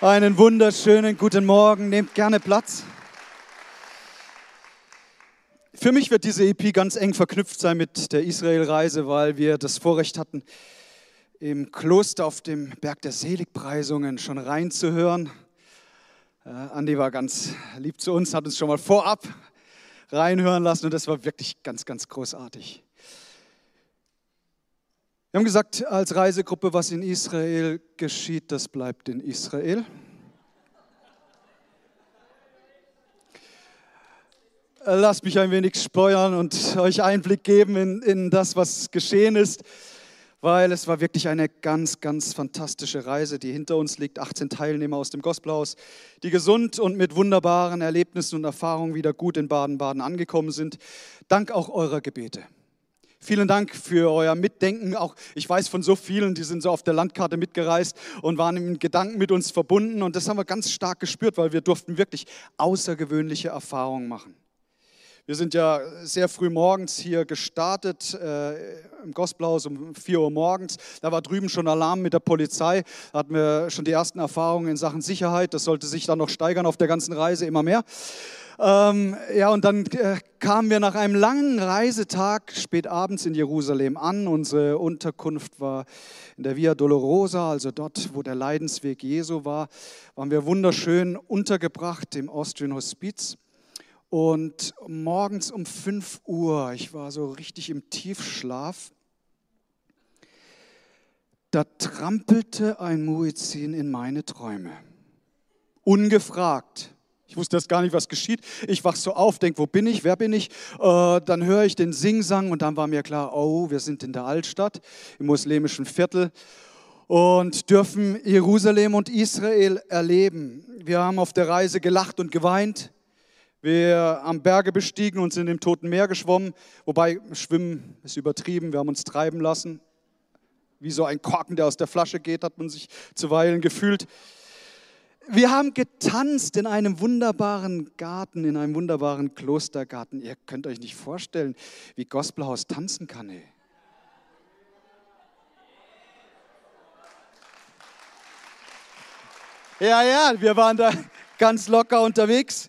Einen wunderschönen guten Morgen. Nehmt gerne Platz. Für mich wird diese EP ganz eng verknüpft sein mit der Israel-Reise, weil wir das Vorrecht hatten, im Kloster auf dem Berg der Seligpreisungen schon reinzuhören. Äh, Andi war ganz lieb zu uns, hat uns schon mal vorab reinhören lassen und das war wirklich ganz, ganz großartig. Wir haben gesagt als Reisegruppe, was in Israel geschieht, das bleibt in Israel. Lasst mich ein wenig steuern und euch Einblick geben in, in das, was geschehen ist, weil es war wirklich eine ganz, ganz fantastische Reise, die hinter uns liegt. 18 Teilnehmer aus dem Gospelhaus, die gesund und mit wunderbaren Erlebnissen und Erfahrungen wieder gut in Baden-Baden angekommen sind. Dank auch eurer Gebete. Vielen Dank für euer Mitdenken. Auch ich weiß von so vielen, die sind so auf der Landkarte mitgereist und waren im Gedanken mit uns verbunden. Und das haben wir ganz stark gespürt, weil wir durften wirklich außergewöhnliche Erfahrungen machen. Wir sind ja sehr früh morgens hier gestartet, äh, im Gospelhaus um 4 Uhr morgens. Da war drüben schon Alarm mit der Polizei. Da hatten wir schon die ersten Erfahrungen in Sachen Sicherheit. Das sollte sich dann noch steigern auf der ganzen Reise, immer mehr. Ähm, ja, und dann äh, kamen wir nach einem langen Reisetag spät abends in Jerusalem an. Unsere Unterkunft war in der Via Dolorosa, also dort, wo der Leidensweg Jesu war, waren wir wunderschön untergebracht im Austrian Hospiz. Und morgens um 5 Uhr, ich war so richtig im Tiefschlaf, da trampelte ein Muezzin in meine Träume. Ungefragt. Ich wusste das gar nicht, was geschieht. Ich wach so auf, denke, wo bin ich, wer bin ich? Äh, dann höre ich den Singsang und dann war mir klar, oh, wir sind in der Altstadt, im muslimischen Viertel und dürfen Jerusalem und Israel erleben. Wir haben auf der Reise gelacht und geweint. Wir haben Berge bestiegen und sind im Toten Meer geschwommen. Wobei, schwimmen ist übertrieben, wir haben uns treiben lassen. Wie so ein Korken, der aus der Flasche geht, hat man sich zuweilen gefühlt. Wir haben getanzt in einem wunderbaren Garten, in einem wunderbaren Klostergarten. Ihr könnt euch nicht vorstellen, wie Gospelhaus tanzen kann. Ey. Ja, ja, wir waren da ganz locker unterwegs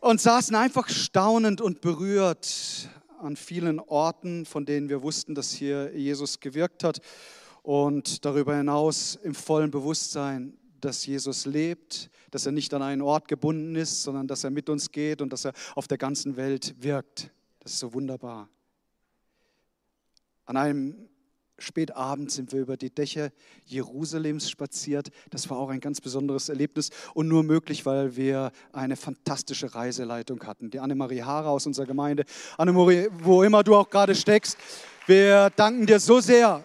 und saßen einfach staunend und berührt an vielen Orten, von denen wir wussten, dass hier Jesus gewirkt hat und darüber hinaus im vollen Bewusstsein, dass Jesus lebt, dass er nicht an einen Ort gebunden ist, sondern dass er mit uns geht und dass er auf der ganzen Welt wirkt. Das ist so wunderbar. An einem Spätabend sind wir über die Dächer Jerusalems spaziert. Das war auch ein ganz besonderes Erlebnis und nur möglich, weil wir eine fantastische Reiseleitung hatten. Die Annemarie Haare aus unserer Gemeinde. Annemarie, wo immer du auch gerade steckst, wir danken dir so sehr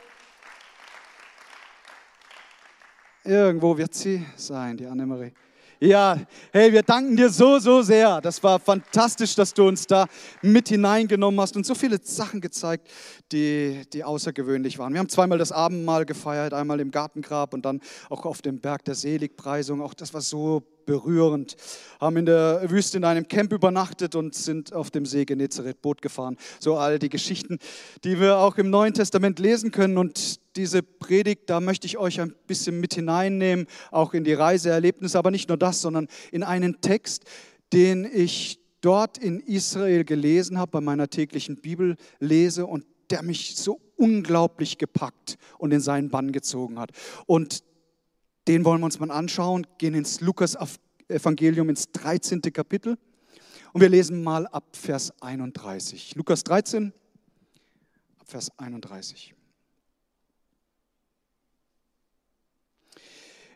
Irgendwo wird sie sein, die Annemarie. Ja, hey, wir danken dir so, so sehr. Das war fantastisch, dass du uns da mit hineingenommen hast und so viele Sachen gezeigt, die, die außergewöhnlich waren. Wir haben zweimal das Abendmahl gefeiert, einmal im Gartengrab und dann auch auf dem Berg der Seligpreisung. Auch das war so berührend. Haben in der Wüste in einem Camp übernachtet und sind auf dem See Genezareth Boot gefahren. So all die Geschichten, die wir auch im Neuen Testament lesen können. Und diese Predigt, da möchte ich euch ein bisschen mit hineinnehmen, auch in die Reiseerlebnisse, aber nicht nur das, sondern in einen Text, den ich dort in Israel gelesen habe, bei meiner täglichen Bibellese und der mich so unglaublich gepackt und in seinen Bann gezogen hat. Und den wollen wir uns mal anschauen, gehen ins Lukas-Evangelium, ins 13. Kapitel und wir lesen mal ab Vers 31. Lukas 13, ab Vers 31.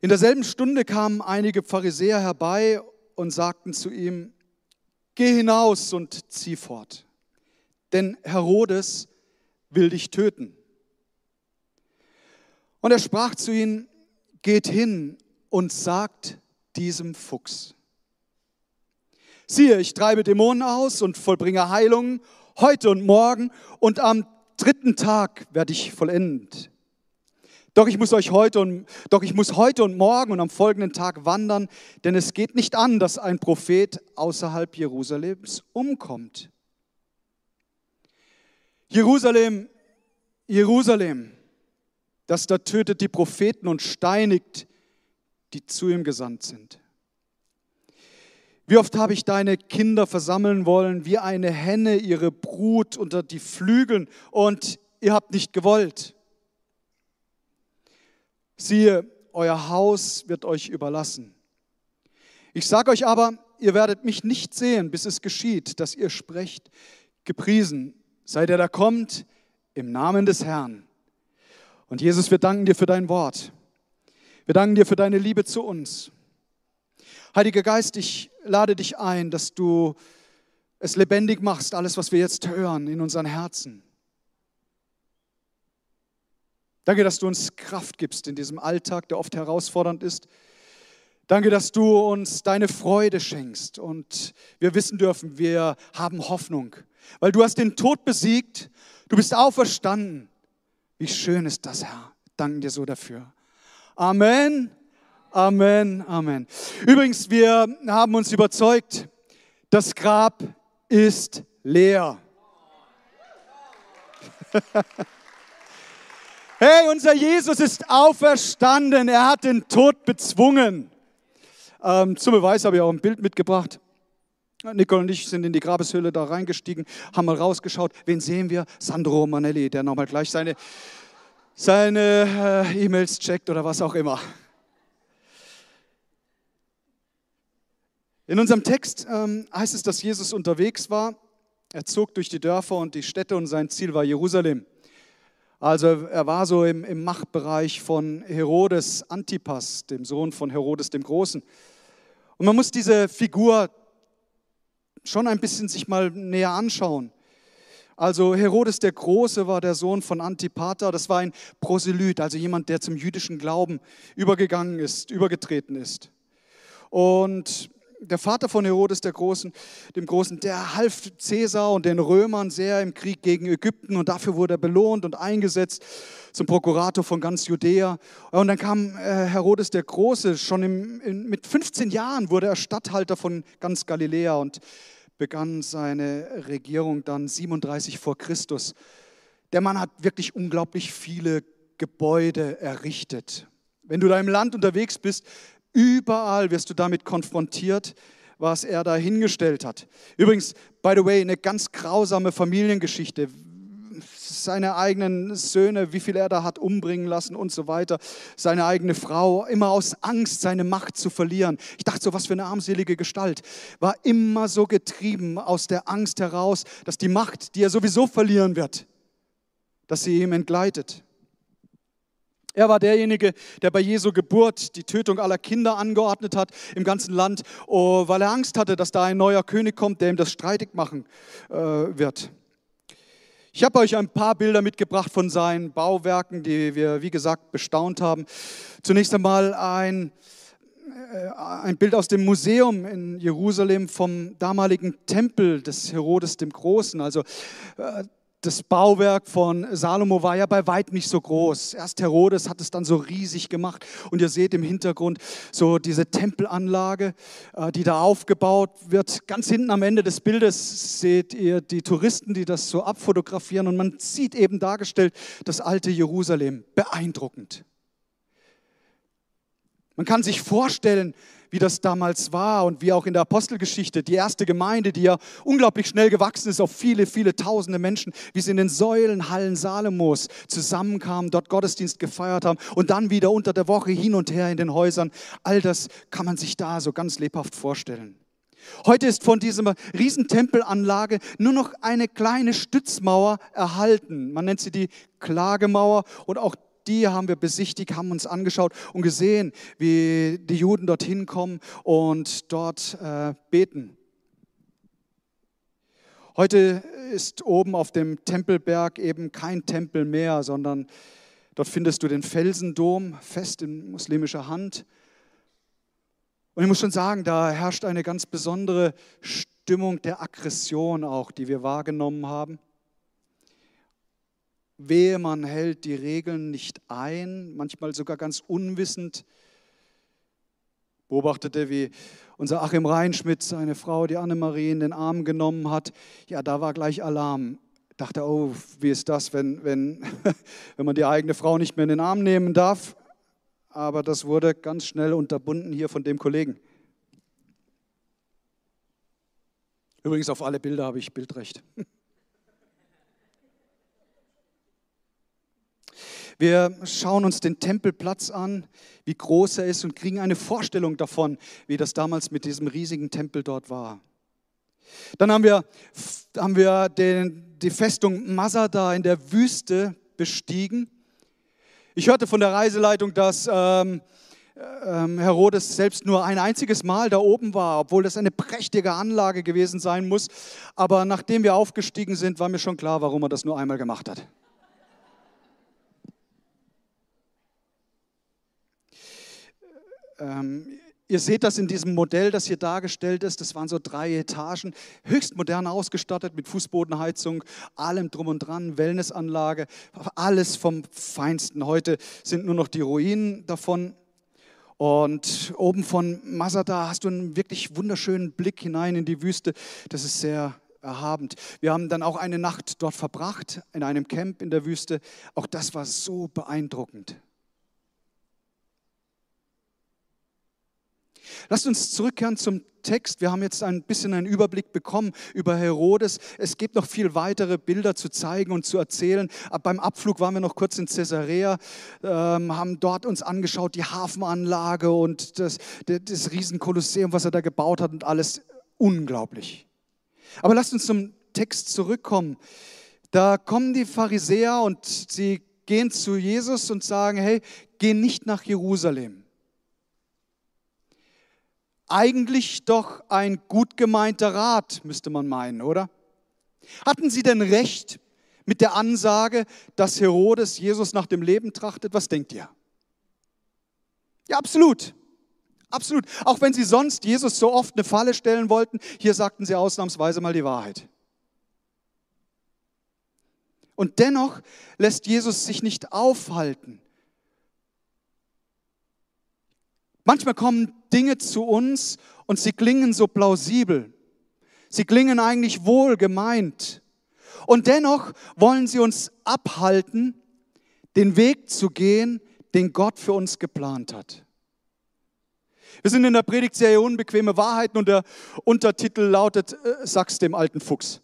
In derselben Stunde kamen einige Pharisäer herbei und sagten zu ihm, geh hinaus und zieh fort, denn Herodes will dich töten. Und er sprach zu ihnen, geht hin und sagt diesem Fuchs. Siehe, ich treibe Dämonen aus und vollbringe Heilungen heute und morgen und am dritten Tag werde ich vollendend. Doch ich muss euch heute und doch ich muss heute und morgen und am folgenden Tag wandern, denn es geht nicht an, dass ein Prophet außerhalb Jerusalems umkommt. Jerusalem, Jerusalem, das da tötet die Propheten und steinigt, die zu ihm gesandt sind. Wie oft habe ich deine Kinder versammeln wollen, wie eine Henne ihre Brut unter die Flügeln und ihr habt nicht gewollt. Siehe, euer Haus wird euch überlassen. Ich sage euch aber, ihr werdet mich nicht sehen, bis es geschieht, dass ihr sprecht, gepriesen sei der da kommt, im Namen des Herrn. Und Jesus, wir danken dir für dein Wort. Wir danken dir für deine Liebe zu uns. Heiliger Geist, ich lade dich ein, dass du es lebendig machst, alles, was wir jetzt hören, in unseren Herzen. Danke, dass du uns Kraft gibst in diesem Alltag, der oft herausfordernd ist. Danke, dass du uns deine Freude schenkst und wir wissen dürfen, wir haben Hoffnung, weil du hast den Tod besiegt, du bist auferstanden. Wie schön ist das, Herr. Danken dir so dafür. Amen, Amen, Amen. Übrigens, wir haben uns überzeugt, das Grab ist leer. Hey, unser Jesus ist auferstanden. Er hat den Tod bezwungen. Ähm, zum Beweis habe ich auch ein Bild mitgebracht. Nicole und ich sind in die Grabeshöhle da reingestiegen, haben mal rausgeschaut. Wen sehen wir? Sandro Manelli, der nochmal gleich seine, seine äh, E-Mails checkt oder was auch immer. In unserem Text ähm, heißt es, dass Jesus unterwegs war. Er zog durch die Dörfer und die Städte und sein Ziel war Jerusalem. Also er war so im, im Machtbereich von Herodes Antipas, dem Sohn von Herodes dem Großen. Und man muss diese Figur schon ein bisschen sich mal näher anschauen. Also Herodes der Große war der Sohn von Antipater, das war ein Proselyt, also jemand, der zum jüdischen Glauben übergegangen ist, übergetreten ist. Und der Vater von Herodes der Großen, dem Großen, der half Cäsar und den Römern sehr im Krieg gegen Ägypten und dafür wurde er belohnt und eingesetzt zum Prokurator von ganz Judäa. Und dann kam äh, Herodes der Große, schon im, in, mit 15 Jahren wurde er Statthalter von ganz Galiläa und begann seine Regierung dann 37 vor Christus. Der Mann hat wirklich unglaublich viele Gebäude errichtet. Wenn du da im Land unterwegs bist, Überall wirst du damit konfrontiert, was er da hingestellt hat. Übrigens, by the way, eine ganz grausame Familiengeschichte. Seine eigenen Söhne, wie viel er da hat umbringen lassen und so weiter. Seine eigene Frau, immer aus Angst, seine Macht zu verlieren. Ich dachte so, was für eine armselige Gestalt. War immer so getrieben aus der Angst heraus, dass die Macht, die er sowieso verlieren wird, dass sie ihm entgleitet. Er war derjenige, der bei Jesu Geburt die Tötung aller Kinder angeordnet hat im ganzen Land, oh, weil er Angst hatte, dass da ein neuer König kommt, der ihm das streitig machen äh, wird. Ich habe euch ein paar Bilder mitgebracht von seinen Bauwerken, die wir, wie gesagt, bestaunt haben. Zunächst einmal ein, äh, ein Bild aus dem Museum in Jerusalem vom damaligen Tempel des Herodes dem Großen. Also äh, das Bauwerk von Salomo war ja bei weitem nicht so groß. Erst Herodes hat es dann so riesig gemacht. Und ihr seht im Hintergrund so diese Tempelanlage, äh, die da aufgebaut wird. Ganz hinten am Ende des Bildes seht ihr die Touristen, die das so abfotografieren. Und man sieht eben dargestellt das alte Jerusalem. Beeindruckend. Man kann sich vorstellen, wie das damals war und wie auch in der Apostelgeschichte, die erste Gemeinde, die ja unglaublich schnell gewachsen ist auf viele, viele tausende Menschen, wie sie in den Säulenhallen Salomos zusammenkamen, dort Gottesdienst gefeiert haben und dann wieder unter der Woche hin und her in den Häusern. All das kann man sich da so ganz lebhaft vorstellen. Heute ist von dieser Riesentempelanlage nur noch eine kleine Stützmauer erhalten. Man nennt sie die Klagemauer und auch die haben wir besichtigt, haben uns angeschaut und gesehen, wie die Juden dorthin kommen und dort äh, beten. Heute ist oben auf dem Tempelberg eben kein Tempel mehr, sondern dort findest du den Felsendom fest in muslimischer Hand. Und ich muss schon sagen, da herrscht eine ganz besondere Stimmung der Aggression auch, die wir wahrgenommen haben. Wehe, man hält die Regeln nicht ein, manchmal sogar ganz unwissend. Beobachtete, wie unser Achim Reinschmidt seine Frau, die Annemarie, in den Arm genommen hat. Ja, da war gleich Alarm. Dachte, oh, wie ist das, wenn, wenn, wenn man die eigene Frau nicht mehr in den Arm nehmen darf? aber das wurde ganz schnell unterbunden hier von dem Kollegen. Übrigens auf alle Bilder habe ich Bildrecht. Wir schauen uns den Tempelplatz an, wie groß er ist und kriegen eine Vorstellung davon, wie das damals mit diesem riesigen Tempel dort war. Dann haben wir, haben wir den, die Festung Masada in der Wüste bestiegen. Ich hörte von der Reiseleitung, dass ähm, ähm, Herodes selbst nur ein einziges Mal da oben war, obwohl das eine prächtige Anlage gewesen sein muss. Aber nachdem wir aufgestiegen sind, war mir schon klar, warum er das nur einmal gemacht hat. Ähm, ihr seht das in diesem Modell, das hier dargestellt ist. Das waren so drei Etagen, höchst modern ausgestattet mit Fußbodenheizung, allem drum und dran, Wellnessanlage, alles vom Feinsten. Heute sind nur noch die Ruinen davon. Und oben von Masada hast du einen wirklich wunderschönen Blick hinein in die Wüste. Das ist sehr erhabend. Wir haben dann auch eine Nacht dort verbracht, in einem Camp in der Wüste. Auch das war so beeindruckend. Lasst uns zurückkehren zum Text. Wir haben jetzt ein bisschen einen Überblick bekommen über Herodes. Es gibt noch viel weitere Bilder zu zeigen und zu erzählen. beim Abflug waren wir noch kurz in Caesarea, ähm, haben dort uns angeschaut, die Hafenanlage und das, das Riesenkolosseum, was er da gebaut hat und alles. Unglaublich. Aber lasst uns zum Text zurückkommen. Da kommen die Pharisäer und sie gehen zu Jesus und sagen, hey, geh nicht nach Jerusalem eigentlich doch ein gut gemeinter Rat, müsste man meinen, oder? Hatten sie denn recht mit der Ansage, dass Herodes Jesus nach dem Leben trachtet? Was denkt ihr? Ja, absolut. Absolut. Auch wenn sie sonst Jesus so oft eine Falle stellen wollten, hier sagten sie ausnahmsweise mal die Wahrheit. Und dennoch lässt Jesus sich nicht aufhalten Manchmal kommen Dinge zu uns und sie klingen so plausibel. Sie klingen eigentlich wohl gemeint. Und dennoch wollen sie uns abhalten, den Weg zu gehen, den Gott für uns geplant hat. Wir sind in der Predigtserie Unbequeme Wahrheiten und der Untertitel lautet, äh, sag's dem alten Fuchs.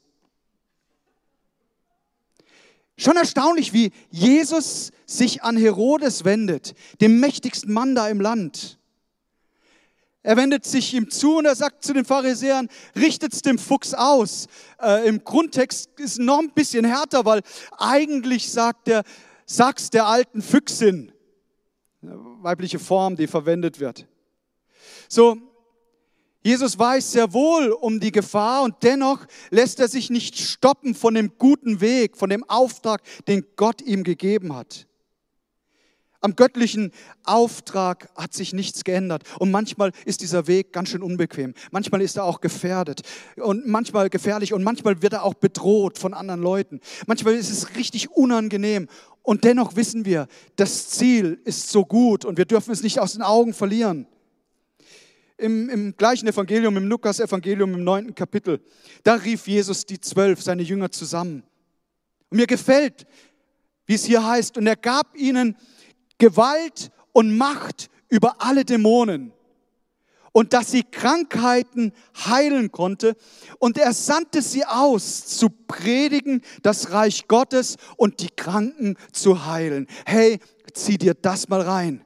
Schon erstaunlich, wie Jesus sich an Herodes wendet, dem mächtigsten Mann da im Land. Er wendet sich ihm zu und er sagt zu den Pharisäern, richtet es dem Fuchs aus. Äh, Im Grundtext ist noch ein bisschen härter, weil eigentlich sagt er, sag's der alten Füchsin. Weibliche Form, die verwendet wird. So, Jesus weiß sehr wohl um die Gefahr und dennoch lässt er sich nicht stoppen von dem guten Weg, von dem Auftrag, den Gott ihm gegeben hat. Am göttlichen Auftrag hat sich nichts geändert. Und manchmal ist dieser Weg ganz schön unbequem. Manchmal ist er auch gefährdet und manchmal gefährlich und manchmal wird er auch bedroht von anderen Leuten. Manchmal ist es richtig unangenehm. Und dennoch wissen wir, das Ziel ist so gut und wir dürfen es nicht aus den Augen verlieren. Im, im gleichen Evangelium, im Lukas-Evangelium im neunten Kapitel, da rief Jesus die zwölf, seine Jünger zusammen. Und mir gefällt, wie es hier heißt, und er gab ihnen Gewalt und Macht über alle Dämonen und dass sie Krankheiten heilen konnte. Und er sandte sie aus, zu predigen das Reich Gottes und die Kranken zu heilen. Hey, zieh dir das mal rein.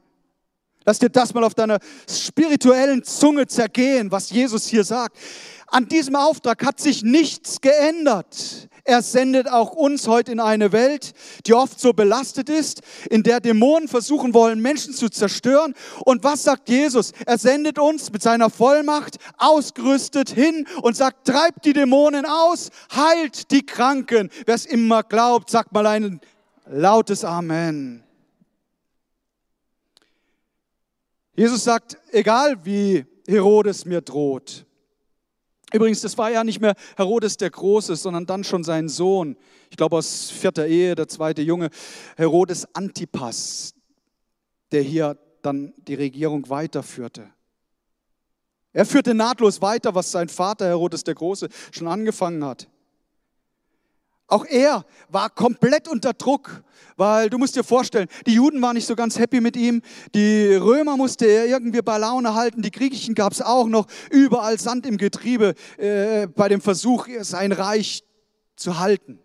Lass dir das mal auf deiner spirituellen Zunge zergehen, was Jesus hier sagt. An diesem Auftrag hat sich nichts geändert. Er sendet auch uns heute in eine Welt, die oft so belastet ist, in der Dämonen versuchen wollen, Menschen zu zerstören. Und was sagt Jesus? Er sendet uns mit seiner Vollmacht ausgerüstet hin und sagt, treibt die Dämonen aus, heilt die Kranken. Wer es immer glaubt, sagt mal ein lautes Amen. Jesus sagt, egal wie Herodes mir droht, Übrigens, das war ja nicht mehr Herodes der Große, sondern dann schon sein Sohn. Ich glaube aus vierter Ehe, der zweite Junge, Herodes Antipas, der hier dann die Regierung weiterführte. Er führte nahtlos weiter, was sein Vater Herodes der Große schon angefangen hat. Auch er war komplett unter Druck, weil du musst dir vorstellen, die Juden waren nicht so ganz happy mit ihm, die Römer musste er irgendwie bei Laune halten, die Griechen gab es auch noch, überall Sand im Getriebe äh, bei dem Versuch, sein Reich zu halten.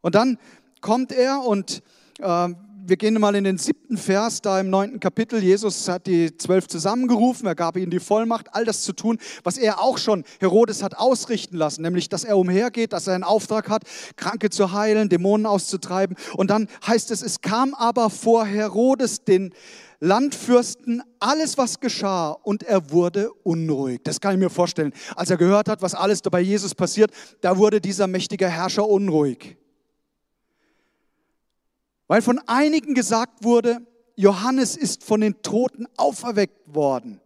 Und dann kommt er und äh, wir gehen mal in den siebten Vers, da im neunten Kapitel. Jesus hat die zwölf zusammengerufen, er gab ihnen die Vollmacht, all das zu tun, was er auch schon Herodes hat ausrichten lassen, nämlich, dass er umhergeht, dass er einen Auftrag hat, Kranke zu heilen, Dämonen auszutreiben. Und dann heißt es, es kam aber vor Herodes den Landfürsten alles, was geschah, und er wurde unruhig. Das kann ich mir vorstellen. Als er gehört hat, was alles bei Jesus passiert, da wurde dieser mächtige Herrscher unruhig. Weil von einigen gesagt wurde, Johannes ist von den Toten auferweckt worden.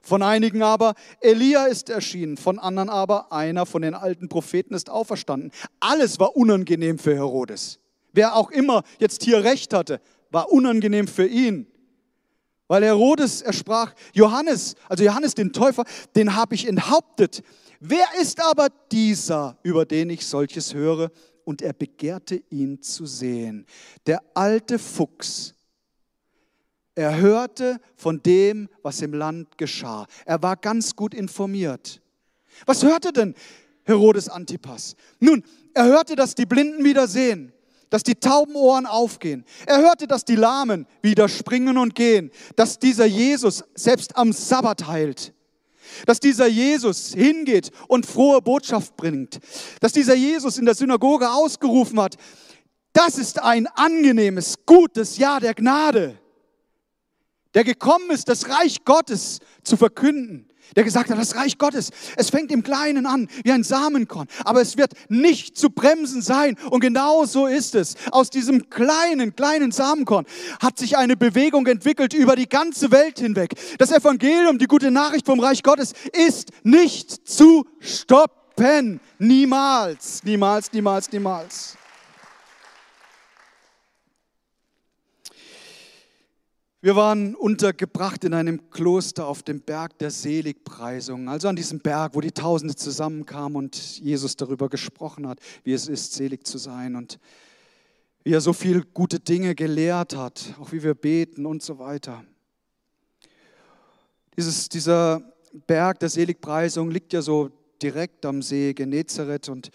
Von einigen aber, Elia ist erschienen, von anderen aber, einer von den alten Propheten ist auferstanden. Alles war unangenehm für Herodes. Wer auch immer jetzt hier recht hatte, war unangenehm für ihn. Weil Herodes, er sprach, Johannes, also Johannes den Täufer, den habe ich enthauptet. Wer ist aber dieser, über den ich solches höre? Und er begehrte ihn zu sehen. Der alte Fuchs, er hörte von dem, was im Land geschah. Er war ganz gut informiert. Was hörte denn Herodes Antipas? Nun, er hörte, dass die Blinden wieder sehen, dass die tauben Ohren aufgehen. Er hörte, dass die Lahmen wieder springen und gehen, dass dieser Jesus selbst am Sabbat heilt dass dieser Jesus hingeht und frohe Botschaft bringt, dass dieser Jesus in der Synagoge ausgerufen hat, das ist ein angenehmes, gutes Jahr der Gnade, der gekommen ist, das Reich Gottes zu verkünden der gesagt hat, das Reich Gottes, es fängt im Kleinen an, wie ein Samenkorn, aber es wird nicht zu bremsen sein. Und genau so ist es. Aus diesem kleinen, kleinen Samenkorn hat sich eine Bewegung entwickelt über die ganze Welt hinweg. Das Evangelium, die gute Nachricht vom Reich Gottes, ist nicht zu stoppen. Niemals, niemals, niemals, niemals. Wir waren untergebracht in einem Kloster auf dem Berg der Seligpreisung, also an diesem Berg, wo die Tausende zusammenkamen und Jesus darüber gesprochen hat, wie es ist, selig zu sein und wie er so viel gute Dinge gelehrt hat, auch wie wir beten und so weiter. Dieses, dieser Berg der Seligpreisung liegt ja so direkt am See Genezareth und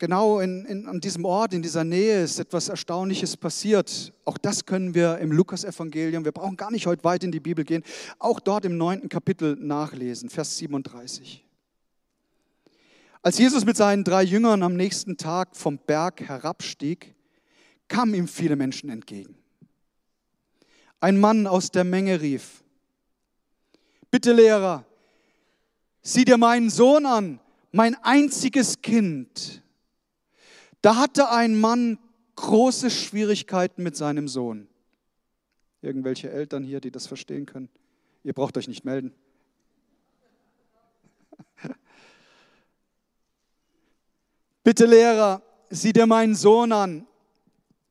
genau in, in, an diesem Ort, in dieser Nähe ist etwas Erstaunliches passiert. Auch das können wir im Lukas-Evangelium, wir brauchen gar nicht heute weit in die Bibel gehen, auch dort im neunten Kapitel nachlesen, Vers 37. Als Jesus mit seinen drei Jüngern am nächsten Tag vom Berg herabstieg, kamen ihm viele Menschen entgegen. Ein Mann aus der Menge rief, bitte Lehrer, sieh dir meinen Sohn an, mein einziges Kind. Da hatte ein Mann große Schwierigkeiten mit seinem Sohn. Irgendwelche Eltern hier, die das verstehen können. Ihr braucht euch nicht melden. Bitte Lehrer, sieh dir meinen Sohn an.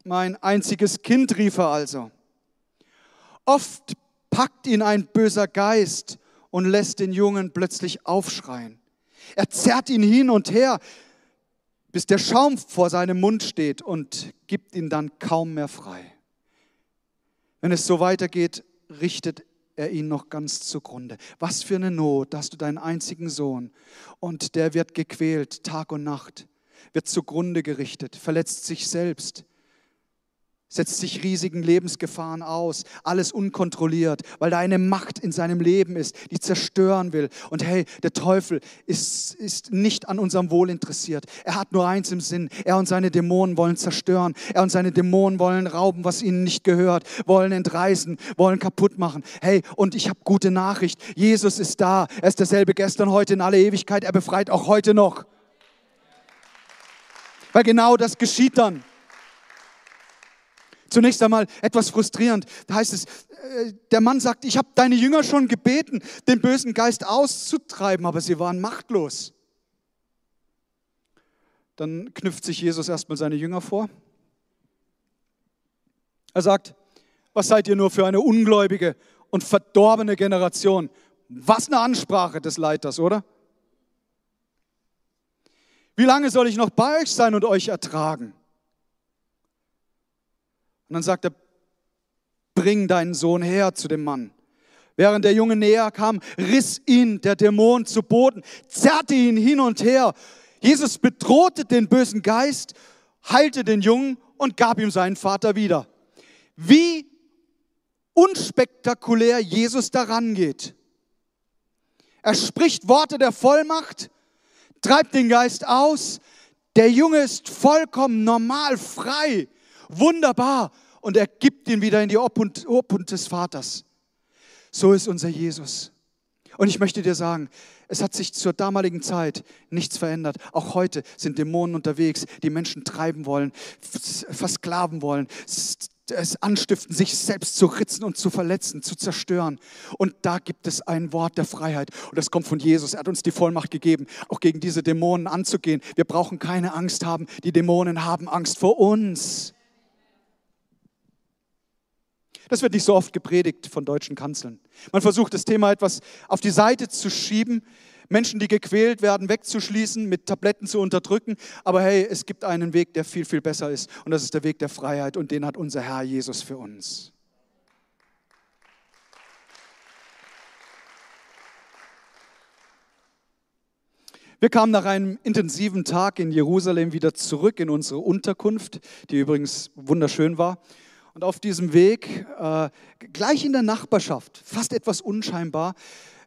Mein einziges Kind, rief er also. Oft packt ihn ein böser Geist und lässt den Jungen plötzlich aufschreien. Er zerrt ihn hin und her, bis der Schaum vor seinem Mund steht und gibt ihn dann kaum mehr frei. Wenn es so weitergeht, richtet er ihn noch ganz zugrunde. Was für eine Not, da hast du deinen einzigen Sohn und der wird gequält Tag und Nacht, wird zugrunde gerichtet, verletzt sich selbst setzt sich riesigen Lebensgefahren aus, alles unkontrolliert, weil da eine Macht in seinem Leben ist, die zerstören will. Und hey, der Teufel ist, ist nicht an unserem Wohl interessiert. Er hat nur eins im Sinn. Er und seine Dämonen wollen zerstören. Er und seine Dämonen wollen rauben, was ihnen nicht gehört, wollen entreißen, wollen kaputt machen. Hey, und ich habe gute Nachricht. Jesus ist da. Er ist derselbe gestern, heute in aller Ewigkeit. Er befreit auch heute noch. Weil genau das geschieht dann. Zunächst einmal etwas frustrierend. Da heißt es, äh, der Mann sagt, ich habe deine Jünger schon gebeten, den bösen Geist auszutreiben, aber sie waren machtlos. Dann knüpft sich Jesus erstmal seine Jünger vor. Er sagt, was seid ihr nur für eine ungläubige und verdorbene Generation? Was eine Ansprache des Leiters, oder? Wie lange soll ich noch bei euch sein und euch ertragen? Und dann sagt er, bring deinen Sohn her zu dem Mann. Während der Junge näher kam, riss ihn der Dämon zu Boden, zerrte ihn hin und her. Jesus bedrohte den bösen Geist, heilte den Jungen und gab ihm seinen Vater wieder. Wie unspektakulär Jesus daran geht. Er spricht Worte der Vollmacht, treibt den Geist aus. Der Junge ist vollkommen normal, frei, wunderbar und er gibt ihn wieder in die Obhut, Obhut des Vaters. So ist unser Jesus. Und ich möchte dir sagen, es hat sich zur damaligen Zeit nichts verändert. Auch heute sind Dämonen unterwegs, die Menschen treiben wollen, versklaven wollen, es anstiften, sich selbst zu ritzen und zu verletzen, zu zerstören. Und da gibt es ein Wort der Freiheit. Und das kommt von Jesus. Er hat uns die Vollmacht gegeben, auch gegen diese Dämonen anzugehen. Wir brauchen keine Angst haben. Die Dämonen haben Angst vor uns. Das wird nicht so oft gepredigt von deutschen Kanzeln. Man versucht das Thema etwas auf die Seite zu schieben, Menschen, die gequält werden, wegzuschließen, mit Tabletten zu unterdrücken. Aber hey, es gibt einen Weg, der viel, viel besser ist. Und das ist der Weg der Freiheit. Und den hat unser Herr Jesus für uns. Wir kamen nach einem intensiven Tag in Jerusalem wieder zurück in unsere Unterkunft, die übrigens wunderschön war. Und auf diesem Weg, äh, gleich in der Nachbarschaft, fast etwas unscheinbar,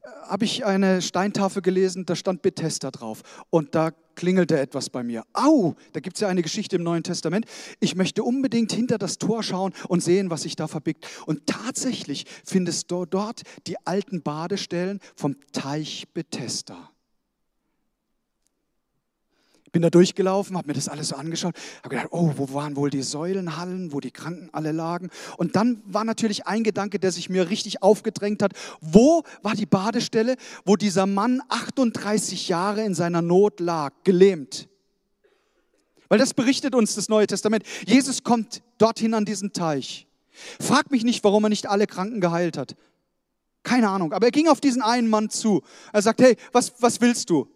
äh, habe ich eine Steintafel gelesen, da stand Bethesda drauf. Und da klingelte etwas bei mir. Au, da gibt es ja eine Geschichte im Neuen Testament. Ich möchte unbedingt hinter das Tor schauen und sehen, was sich da verbirgt. Und tatsächlich findest du dort die alten Badestellen vom Teich Bethesda bin da durchgelaufen, habe mir das alles so angeschaut, habe gedacht, oh, wo waren wohl die Säulenhallen, wo die Kranken alle lagen? Und dann war natürlich ein Gedanke, der sich mir richtig aufgedrängt hat. Wo war die Badestelle, wo dieser Mann 38 Jahre in seiner Not lag, gelähmt? Weil das berichtet uns das Neue Testament. Jesus kommt dorthin an diesen Teich. Frag mich nicht, warum er nicht alle Kranken geheilt hat. Keine Ahnung. Aber er ging auf diesen einen Mann zu. Er sagt, hey, was, was willst du?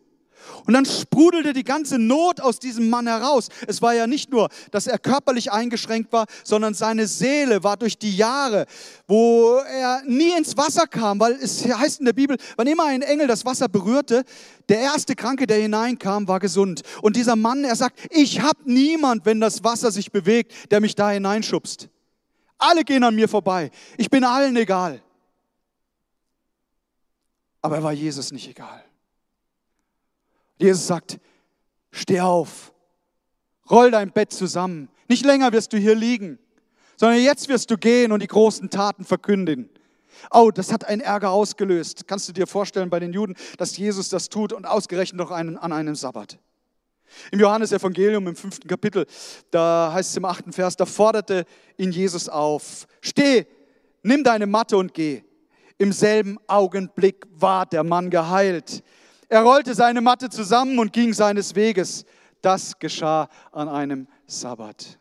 Und dann sprudelte die ganze Not aus diesem Mann heraus. Es war ja nicht nur, dass er körperlich eingeschränkt war, sondern seine Seele war durch die Jahre, wo er nie ins Wasser kam, weil es heißt in der Bibel, wann immer ein Engel das Wasser berührte, der erste Kranke, der hineinkam, war gesund. Und dieser Mann, er sagt, ich habe niemand, wenn das Wasser sich bewegt, der mich da hineinschubst. Alle gehen an mir vorbei. Ich bin allen egal. Aber er war Jesus nicht egal. Jesus sagt, steh auf, roll dein Bett zusammen. Nicht länger wirst du hier liegen, sondern jetzt wirst du gehen und die großen Taten verkünden. Oh, das hat einen Ärger ausgelöst. Kannst du dir vorstellen bei den Juden, dass Jesus das tut und ausgerechnet noch einen, an einem Sabbat? Im Johannesevangelium im fünften Kapitel, da heißt es im achten Vers, da forderte ihn Jesus auf, steh, nimm deine Matte und geh. Im selben Augenblick war der Mann geheilt. Er rollte seine Matte zusammen und ging seines Weges. Das geschah an einem Sabbat.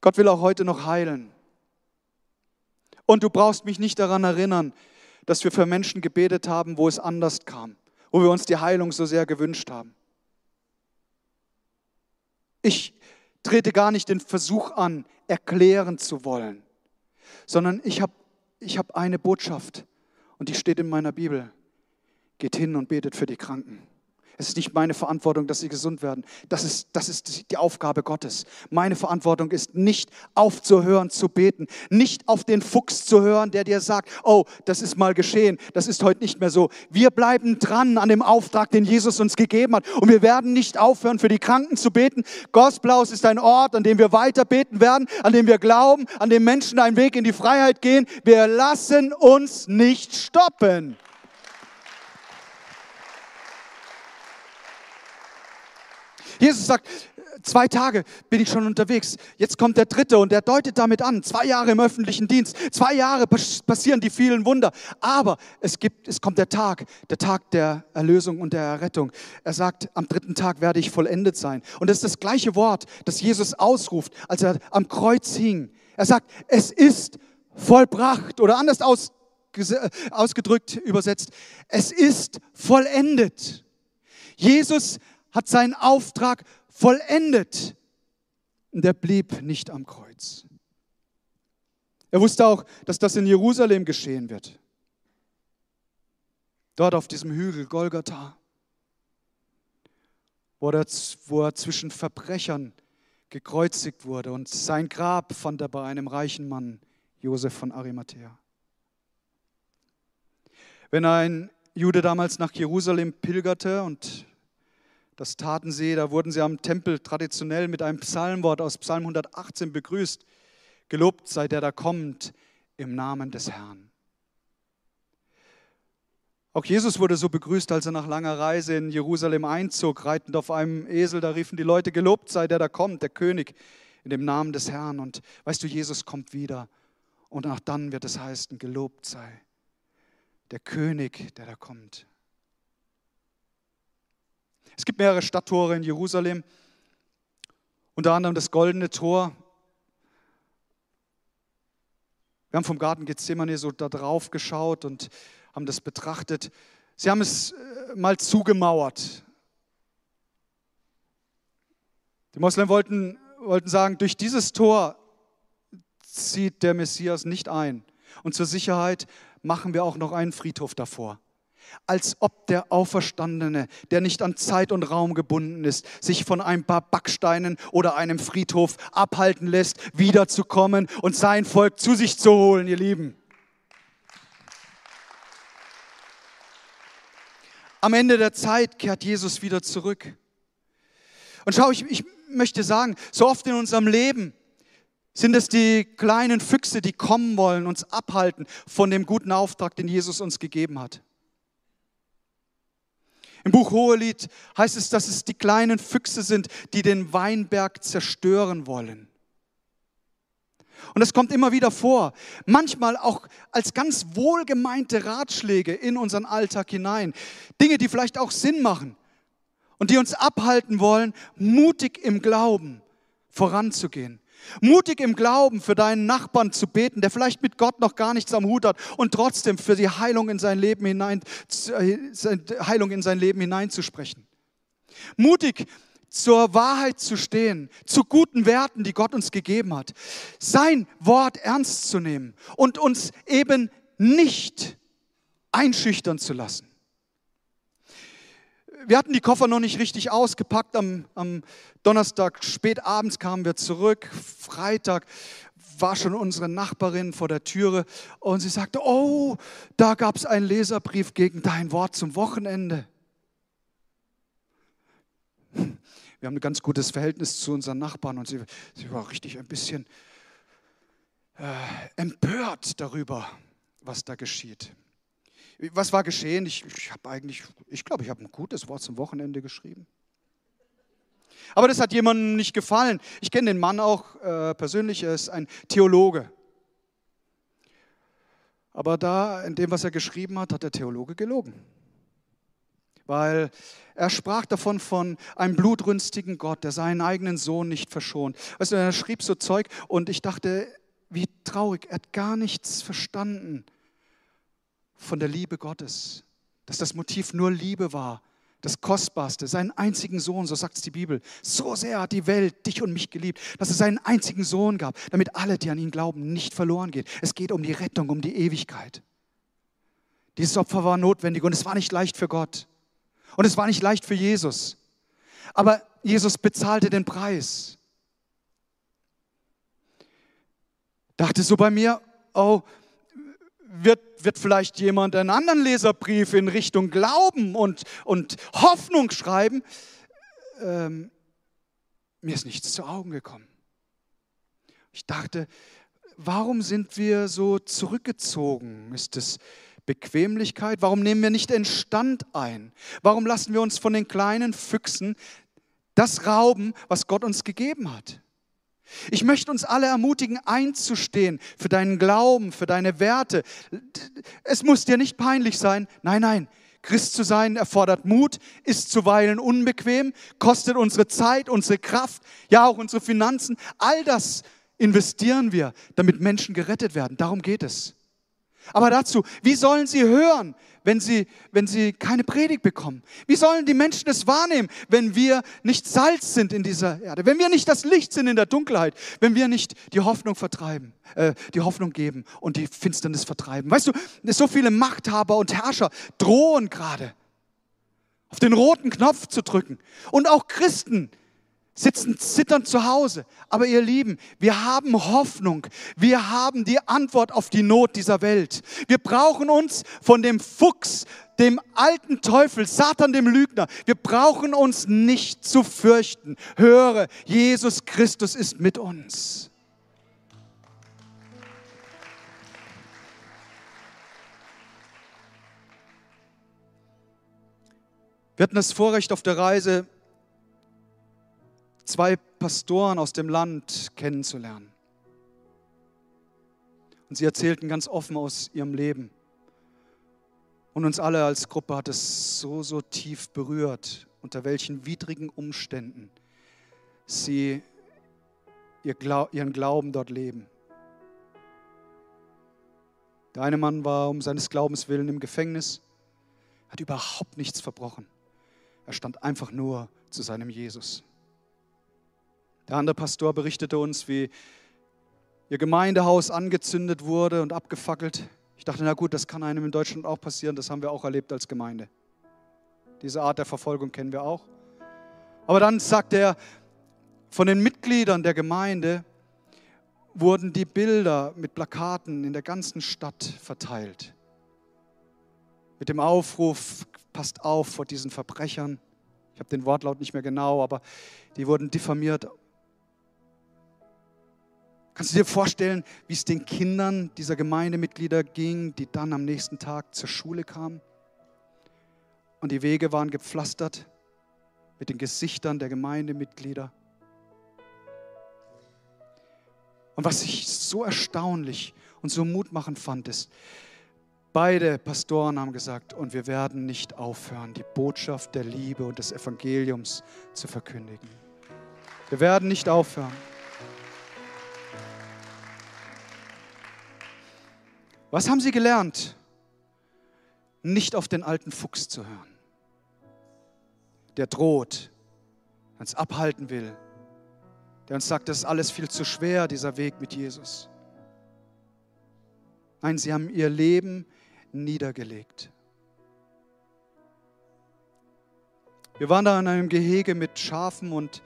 Gott will auch heute noch heilen. Und du brauchst mich nicht daran erinnern, dass wir für Menschen gebetet haben, wo es anders kam, wo wir uns die Heilung so sehr gewünscht haben. Ich trete gar nicht den Versuch an, erklären zu wollen, sondern ich habe ich hab eine Botschaft. Und die steht in meiner Bibel. Geht hin und betet für die Kranken. Es ist nicht meine Verantwortung, dass sie gesund werden. Das ist, das ist die Aufgabe Gottes. Meine Verantwortung ist nicht aufzuhören zu beten, nicht auf den Fuchs zu hören, der dir sagt, oh, das ist mal geschehen, das ist heute nicht mehr so. Wir bleiben dran an dem Auftrag, den Jesus uns gegeben hat. Und wir werden nicht aufhören, für die Kranken zu beten. Gospelhaus ist ein Ort, an dem wir weiter beten werden, an dem wir glauben, an dem Menschen einen Weg in die Freiheit gehen. Wir lassen uns nicht stoppen. Jesus sagt, zwei Tage bin ich schon unterwegs. Jetzt kommt der dritte und der deutet damit an. Zwei Jahre im öffentlichen Dienst. Zwei Jahre passieren die vielen Wunder. Aber es gibt, es kommt der Tag, der Tag der Erlösung und der Errettung. Er sagt, am dritten Tag werde ich vollendet sein. Und das ist das gleiche Wort, das Jesus ausruft, als er am Kreuz hing. Er sagt, es ist vollbracht oder anders aus, ausgedrückt, übersetzt, es ist vollendet. Jesus hat seinen Auftrag vollendet. Und er blieb nicht am Kreuz. Er wusste auch, dass das in Jerusalem geschehen wird. Dort auf diesem Hügel Golgatha, wo er, wo er zwischen Verbrechern gekreuzigt wurde und sein Grab fand er bei einem reichen Mann, Josef von Arimathea. Wenn ein Jude damals nach Jerusalem pilgerte und das taten sie, da wurden sie am Tempel traditionell mit einem Psalmwort aus Psalm 118 begrüßt. Gelobt sei der, der kommt im Namen des Herrn. Auch Jesus wurde so begrüßt, als er nach langer Reise in Jerusalem einzog, reitend auf einem Esel. Da riefen die Leute, gelobt sei der, der kommt, der König in dem Namen des Herrn. Und weißt du, Jesus kommt wieder. Und auch dann wird es heißen, gelobt sei der König, der da kommt. Es gibt mehrere Stadttore in Jerusalem, unter anderem das Goldene Tor. Wir haben vom Garten Gethsemane so da drauf geschaut und haben das betrachtet. Sie haben es äh, mal zugemauert. Die Moslem wollten, wollten sagen, durch dieses Tor zieht der Messias nicht ein. Und zur Sicherheit machen wir auch noch einen Friedhof davor. Als ob der Auferstandene, der nicht an Zeit und Raum gebunden ist, sich von ein paar Backsteinen oder einem Friedhof abhalten lässt, wiederzukommen und sein Volk zu sich zu holen, ihr Lieben. Am Ende der Zeit kehrt Jesus wieder zurück. Und schau, ich, ich möchte sagen, so oft in unserem Leben sind es die kleinen Füchse, die kommen wollen, uns abhalten von dem guten Auftrag, den Jesus uns gegeben hat. Im Buch Hohelied heißt es, dass es die kleinen Füchse sind, die den Weinberg zerstören wollen. Und es kommt immer wieder vor, manchmal auch als ganz wohlgemeinte Ratschläge in unseren Alltag hinein. Dinge, die vielleicht auch Sinn machen und die uns abhalten wollen, mutig im Glauben voranzugehen. Mutig im Glauben für deinen Nachbarn zu beten, der vielleicht mit Gott noch gar nichts am Hut hat und trotzdem für die Heilung in sein Leben hinein, äh, Heilung in sein Leben hineinzusprechen. Mutig zur Wahrheit zu stehen, zu guten Werten, die Gott uns gegeben hat. Sein Wort ernst zu nehmen und uns eben nicht einschüchtern zu lassen. Wir hatten die Koffer noch nicht richtig ausgepackt. Am, am Donnerstag spät abends kamen wir zurück. Freitag war schon unsere Nachbarin vor der Türe und sie sagte, oh, da gab es einen Leserbrief gegen dein Wort zum Wochenende. Wir haben ein ganz gutes Verhältnis zu unseren Nachbarn und sie, sie war richtig ein bisschen äh, empört darüber, was da geschieht. Was war geschehen? Ich, ich habe eigentlich, ich glaube, ich habe ein gutes Wort zum Wochenende geschrieben. Aber das hat jemandem nicht gefallen. Ich kenne den Mann auch äh, persönlich, er ist ein Theologe. Aber da, in dem, was er geschrieben hat, hat der Theologe gelogen weil er sprach davon von einem blutrünstigen Gott, der seinen eigenen Sohn nicht verschont. Weißt du, er schrieb so Zeug und ich dachte, wie traurig, er hat gar nichts verstanden von der Liebe Gottes, dass das Motiv nur Liebe war, das Kostbarste, seinen einzigen Sohn, so sagt es die Bibel. So sehr hat die Welt dich und mich geliebt, dass es seinen einzigen Sohn gab, damit alle, die an ihn glauben, nicht verloren gehen. Es geht um die Rettung, um die Ewigkeit. Dieses Opfer war notwendig und es war nicht leicht für Gott. Und es war nicht leicht für Jesus. Aber Jesus bezahlte den Preis. Dachte so bei mir, oh, wird, wird vielleicht jemand einen anderen Leserbrief in Richtung Glauben und, und Hoffnung schreiben? Ähm, mir ist nichts zu Augen gekommen. Ich dachte, warum sind wir so zurückgezogen? Ist es Bequemlichkeit? Warum nehmen wir nicht den Stand ein? Warum lassen wir uns von den kleinen Füchsen das rauben, was Gott uns gegeben hat? Ich möchte uns alle ermutigen, einzustehen für deinen Glauben, für deine Werte. Es muss dir nicht peinlich sein. Nein, nein. Christ zu sein erfordert Mut, ist zuweilen unbequem, kostet unsere Zeit, unsere Kraft, ja auch unsere Finanzen. All das investieren wir, damit Menschen gerettet werden. Darum geht es. Aber dazu, wie sollen sie hören, wenn sie, wenn sie keine Predigt bekommen? Wie sollen die Menschen es wahrnehmen, wenn wir nicht Salz sind in dieser Erde, wenn wir nicht das Licht sind in der Dunkelheit, wenn wir nicht die Hoffnung vertreiben, äh, die Hoffnung geben und die Finsternis vertreiben? Weißt du, so viele Machthaber und Herrscher drohen gerade, auf den roten Knopf zu drücken. Und auch Christen, sitzen zitternd zu Hause. Aber ihr Lieben, wir haben Hoffnung. Wir haben die Antwort auf die Not dieser Welt. Wir brauchen uns von dem Fuchs, dem alten Teufel, Satan, dem Lügner, wir brauchen uns nicht zu fürchten. Höre, Jesus Christus ist mit uns. Wir hatten das Vorrecht auf der Reise zwei Pastoren aus dem Land kennenzulernen. Und sie erzählten ganz offen aus ihrem Leben. Und uns alle als Gruppe hat es so, so tief berührt, unter welchen widrigen Umständen sie ihren Glauben dort leben. Der eine Mann war um seines Glaubens willen im Gefängnis, hat überhaupt nichts verbrochen. Er stand einfach nur zu seinem Jesus. Der andere Pastor berichtete uns, wie ihr Gemeindehaus angezündet wurde und abgefackelt. Ich dachte, na gut, das kann einem in Deutschland auch passieren, das haben wir auch erlebt als Gemeinde. Diese Art der Verfolgung kennen wir auch. Aber dann sagt er, von den Mitgliedern der Gemeinde wurden die Bilder mit Plakaten in der ganzen Stadt verteilt. Mit dem Aufruf, passt auf vor diesen Verbrechern. Ich habe den Wortlaut nicht mehr genau, aber die wurden diffamiert Kannst du dir vorstellen, wie es den Kindern dieser Gemeindemitglieder ging, die dann am nächsten Tag zur Schule kamen? Und die Wege waren gepflastert mit den Gesichtern der Gemeindemitglieder. Und was ich so erstaunlich und so mutmachend fand, ist, beide Pastoren haben gesagt, und wir werden nicht aufhören, die Botschaft der Liebe und des Evangeliums zu verkündigen. Wir werden nicht aufhören. Was haben sie gelernt? Nicht auf den alten Fuchs zu hören, der droht, uns abhalten will, der uns sagt, das ist alles viel zu schwer, dieser Weg mit Jesus. Nein, sie haben ihr Leben niedergelegt. Wir waren da in einem Gehege mit Schafen und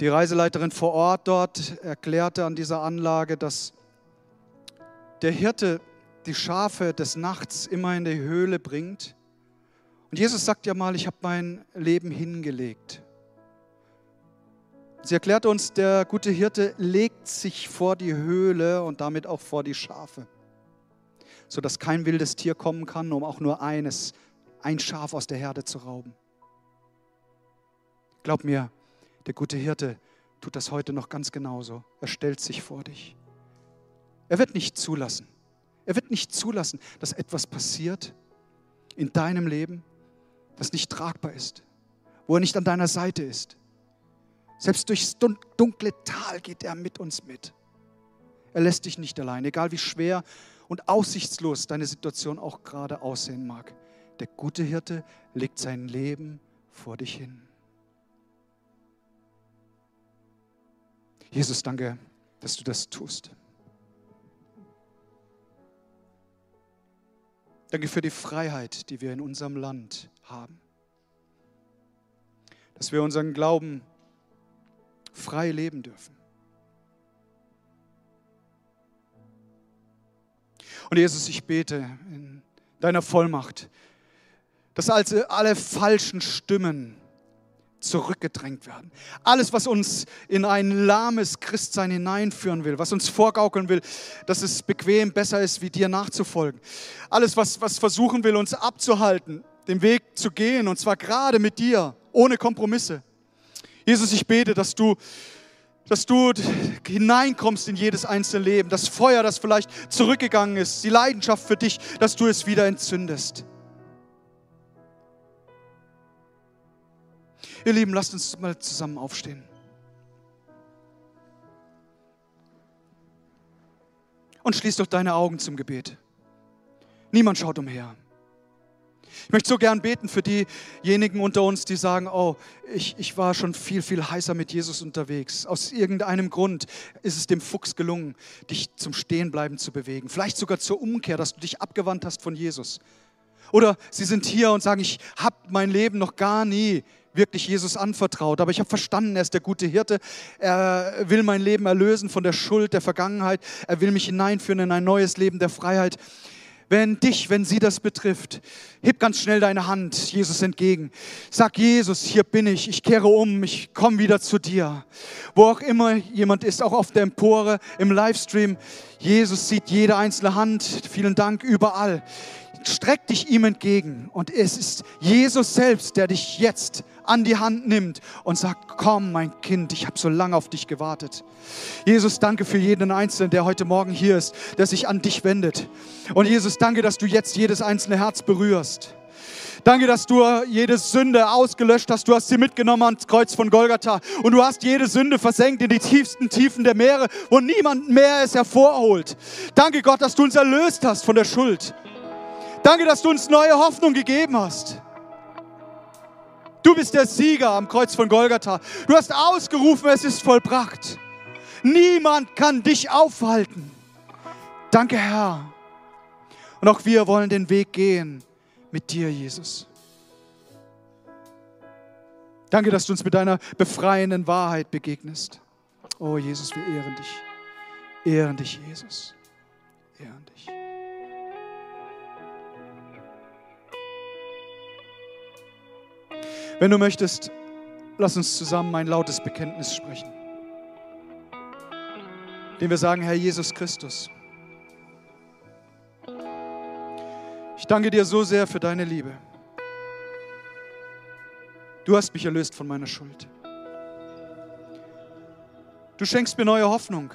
die Reiseleiterin vor Ort dort erklärte an dieser Anlage, dass der Hirte die Schafe des Nachts immer in die Höhle bringt. Und Jesus sagt ja mal, ich habe mein Leben hingelegt. Sie erklärt uns, der gute Hirte legt sich vor die Höhle und damit auch vor die Schafe, sodass kein wildes Tier kommen kann, um auch nur eines, ein Schaf aus der Herde zu rauben. Glaub mir, der gute Hirte tut das heute noch ganz genauso. Er stellt sich vor dich. Er wird nicht zulassen. Er wird nicht zulassen, dass etwas passiert in deinem Leben, das nicht tragbar ist, wo er nicht an deiner Seite ist. Selbst durchs dunkle Tal geht er mit uns mit. Er lässt dich nicht allein, egal wie schwer und aussichtslos deine Situation auch gerade aussehen mag. Der gute Hirte legt sein Leben vor dich hin. Jesus, danke, dass du das tust. Danke für die Freiheit, die wir in unserem Land haben. Dass wir unseren Glauben frei leben dürfen. Und Jesus, ich bete in deiner Vollmacht, dass alle falschen Stimmen zurückgedrängt werden. Alles, was uns in ein lahmes Christsein hineinführen will, was uns vorgaukeln will, dass es bequem besser ist, wie dir nachzufolgen. Alles, was, was versuchen will, uns abzuhalten, den Weg zu gehen, und zwar gerade mit dir, ohne Kompromisse. Jesus, ich bete, dass du, dass du hineinkommst in jedes einzelne Leben, das Feuer, das vielleicht zurückgegangen ist, die Leidenschaft für dich, dass du es wieder entzündest. Ihr Lieben, lasst uns mal zusammen aufstehen. und schließ doch deine Augen zum Gebet. Niemand schaut umher. Ich möchte so gern beten für diejenigen unter uns, die sagen, oh, ich, ich war schon viel, viel heißer mit Jesus unterwegs. Aus irgendeinem Grund ist es dem Fuchs gelungen, dich zum Stehenbleiben zu bewegen. Vielleicht sogar zur Umkehr, dass du dich abgewandt hast von Jesus. Oder sie sind hier und sagen, ich habe mein Leben noch gar nie wirklich Jesus anvertraut. Aber ich habe verstanden, er ist der gute Hirte. Er will mein Leben erlösen von der Schuld der Vergangenheit. Er will mich hineinführen in ein neues Leben der Freiheit. Wenn dich, wenn sie das betrifft, heb ganz schnell deine Hand Jesus entgegen. Sag Jesus, hier bin ich, ich kehre um, ich komme wieder zu dir. Wo auch immer jemand ist, auch auf der Empore, im Livestream, Jesus sieht jede einzelne Hand. Vielen Dank überall streck dich ihm entgegen. Und es ist Jesus selbst, der dich jetzt an die Hand nimmt und sagt, komm mein Kind, ich habe so lange auf dich gewartet. Jesus, danke für jeden Einzelnen, der heute Morgen hier ist, der sich an dich wendet. Und Jesus, danke, dass du jetzt jedes einzelne Herz berührst. Danke, dass du jede Sünde ausgelöscht hast. Du hast sie mitgenommen ans Kreuz von Golgatha. Und du hast jede Sünde versenkt in die tiefsten Tiefen der Meere, wo niemand mehr es hervorholt. Danke, Gott, dass du uns erlöst hast von der Schuld. Danke, dass du uns neue Hoffnung gegeben hast. Du bist der Sieger am Kreuz von Golgatha. Du hast ausgerufen, es ist vollbracht. Niemand kann dich aufhalten. Danke, Herr. Und auch wir wollen den Weg gehen mit dir, Jesus. Danke, dass du uns mit deiner befreienden Wahrheit begegnest. Oh Jesus, wir ehren dich. Ehren dich, Jesus. Wenn du möchtest, lass uns zusammen ein lautes Bekenntnis sprechen. Indem wir sagen, Herr Jesus Christus, ich danke dir so sehr für deine Liebe. Du hast mich erlöst von meiner Schuld. Du schenkst mir neue Hoffnung.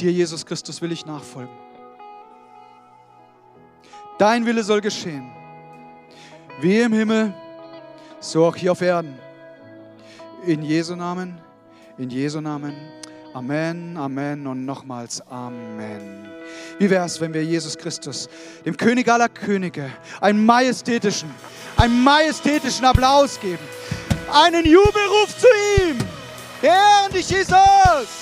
Dir, Jesus Christus, will ich nachfolgen. Dein Wille soll geschehen wie im Himmel, so auch hier auf Erden. In Jesu Namen, in Jesu Namen. Amen, Amen und nochmals Amen. Wie wäre es, wenn wir Jesus Christus, dem König aller Könige, einen majestätischen, einen majestätischen Applaus geben? Einen Jubelruf zu ihm. Ehren dich, Jesus!